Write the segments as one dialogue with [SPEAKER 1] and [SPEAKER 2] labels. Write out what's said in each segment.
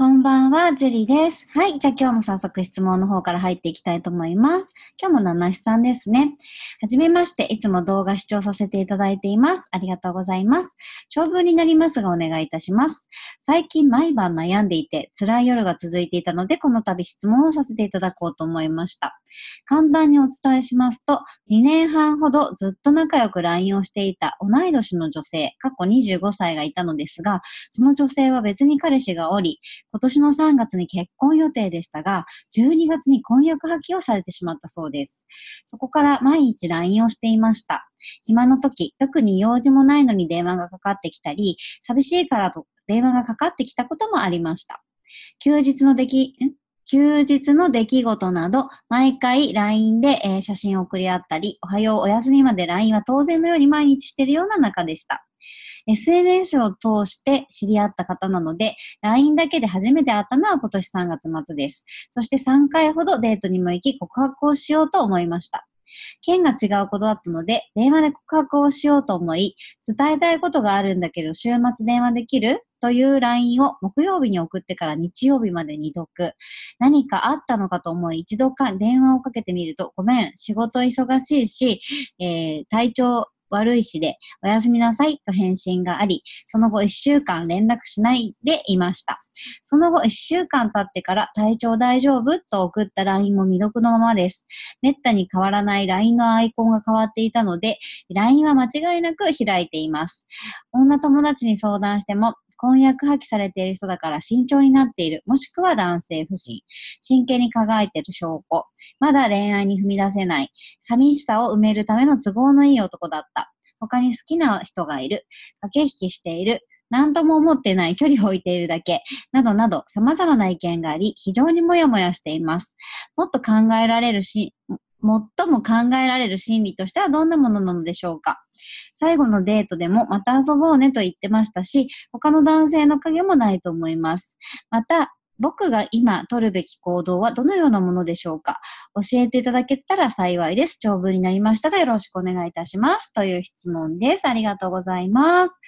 [SPEAKER 1] こんばんは、ジュリです。はい。じゃあ今日も早速質問の方から入っていきたいと思います。今日もナナシさんですね。はじめまして、いつも動画視聴させていただいています。ありがとうございます。長文になりますがお願いいたします。最近毎晩悩んでいて辛い夜が続いていたので、この度質問をさせていただこうと思いました。簡単にお伝えしますと、2年半ほどずっと仲良く LINE をしていた同い年の女性、過去25歳がいたのですが、その女性は別に彼氏がおり、今年の3月に結婚予定でしたが、12月に婚約破棄をされてしまったそうです。そこから毎日 LINE をしていました。暇の時、特に用事もないのに電話がかかってきたり、寂しいからと電話がかかってきたこともありました。休日の出来、休日の出来事など、毎回 LINE で、え、写真を送り合ったり、おはよう、お休みまで LINE は当然のように毎日しているような中でした。SNS を通して知り合った方なので、LINE だけで初めて会ったのは今年3月末です。そして3回ほどデートにも行き告白をしようと思いました。県が違うことだったので、電話で告白をしようと思い、伝えたいことがあるんだけど、週末電話できる？という LINE を木曜日に送ってから日曜日までに読。何かあったのかと思い、一度か電話をかけてみると、ごめん、仕事忙しいし、えー、体調悪いしで、おやすみなさいと返信があり、その後1週間連絡しないでいました。その後1週間経ってから体調大丈夫と送った LINE も未読のままです。めったに変わらない LINE のアイコンが変わっていたので、LINE は間違いなく開いています。女友達に相談しても、婚約破棄されている人だから慎重になっている、もしくは男性不信、真剣に輝いている証拠、まだ恋愛に踏み出せない、寂しさを埋めるための都合のいい男だった。他に好きな人がいる、駆け引きしている、何とも思ってない距離を置いているだけ、などなど様々な意見があり、非常にもやもやしています。もっと考えられるし、最も考えられる心理としてはどんなものなのでしょうか？最後のデートでもまた遊ぼうねと言ってましたし、他の男性の影もないと思います。また、僕が今取るべき行動はどのようなものでしょうか？教えていただけたら幸いです。長文になりましたがよろしくお願いいたします。という質問です。ありがとうございます。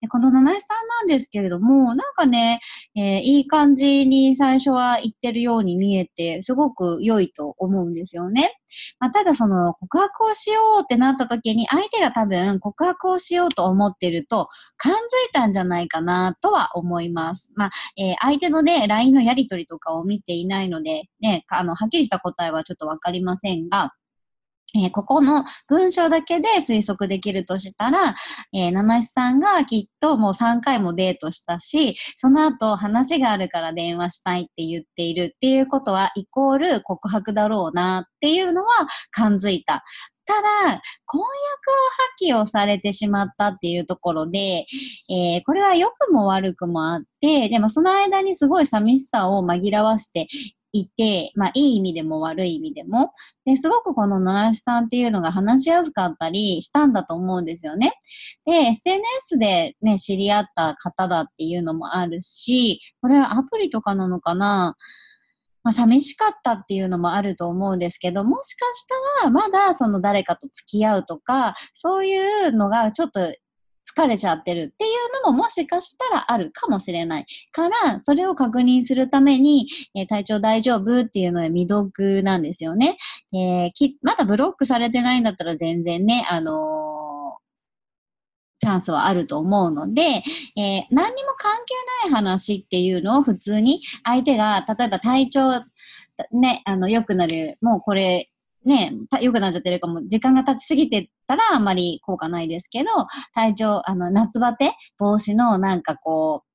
[SPEAKER 1] でこの七七さんなんですけれども、なんかね、えー、いい感じに最初は言ってるように見えて、すごく良いと思うんですよね。まあ、ただその告白をしようってなった時に、相手が多分告白をしようと思ってると、感づいたんじゃないかなとは思います。まあ、えー、相手のね、LINE のやりとりとかを見ていないので、ね、あの、はっきりした答えはちょっとわかりませんが、えー、ここの文章だけで推測できるとしたら、えー、七七さんがきっともう3回もデートしたし、その後話があるから電話したいって言っているっていうことは、イコール告白だろうなっていうのは感づいた。ただ、婚約を破棄をされてしまったっていうところで、えー、これは良くも悪くもあって、でもその間にすごい寂しさを紛らわしていて、まあ、いい意味でも悪い意味でも。で、すごくこの七七さんっていうのが話しやすかったりしたんだと思うんですよね。で、SNS でね、知り合った方だっていうのもあるし、これはアプリとかなのかな？まあ、寂しかったっていうのもあると思うんですけど、もしかしたらまだその誰かと付き合うとか、そういうのがちょっと疲れちゃってるっていうのももしかしたらあるかもしれないから、それを確認するために、えー、体調大丈夫？っていうので未読なんですよね。えー、きまだブロックされてないんだったら全然ね、あのーチャンスはあると思うので、えー、何にも関係ない話っていうのを普通に相手が、例えば体調、ね、あの、良くなる、もうこれ、ね、良くなっちゃってるかも、時間が経ちすぎてたらあんまり効果ないですけど、体調、あの、夏バテ防止のなんかこう、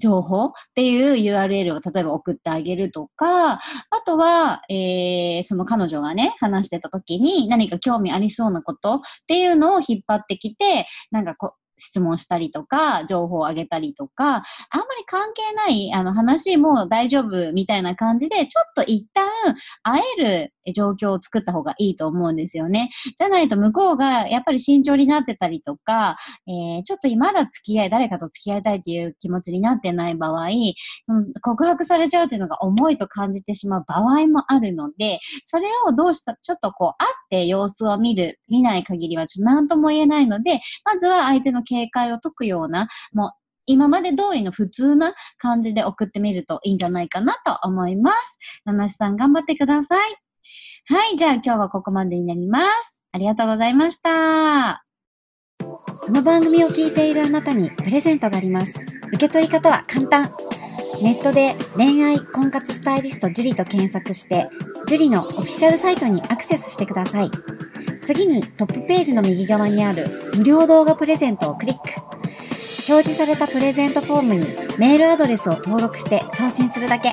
[SPEAKER 1] 情報っていう URL を例えば送ってあげるとか、あとは、えー、その彼女がね、話してた時に何か興味ありそうなことっていうのを引っ張ってきて、なんかこう質問したりとか、情報をあげたりとか、あんまり関係ないあの話もう大丈夫みたいな感じで、ちょっと一旦会える状況を作った方がいいと思うんですよね。じゃないと向こうがやっぱり慎重になってたりとか、えー、ちょっとまだ付き合い、誰かと付き合いたいっていう気持ちになってない場合、うん、告白されちゃうっていうのが重いと感じてしまう場合もあるので、それをどうした、ちょっとこう会って様子を見る、見ない限りはちょっと何とも言えないので、まずは相手の警戒を解くような、もう今まで通りの普通な感じで送ってみるといいんじゃないかなと思います。七瀬さん頑張ってください。はい、じゃあ今日はここまでになります。ありがとうございました。この番組を聞いているあなたにプレゼントがあります。受け取り方は簡単。ネットで恋愛婚活スタイリスト樹里と検索して、樹里のオフィシャルサイトにアクセスしてください。次にトップページの右側にある無料動画プレゼントをクリック。表示されたプレゼントフォームにメールアドレスを登録して送信するだけ。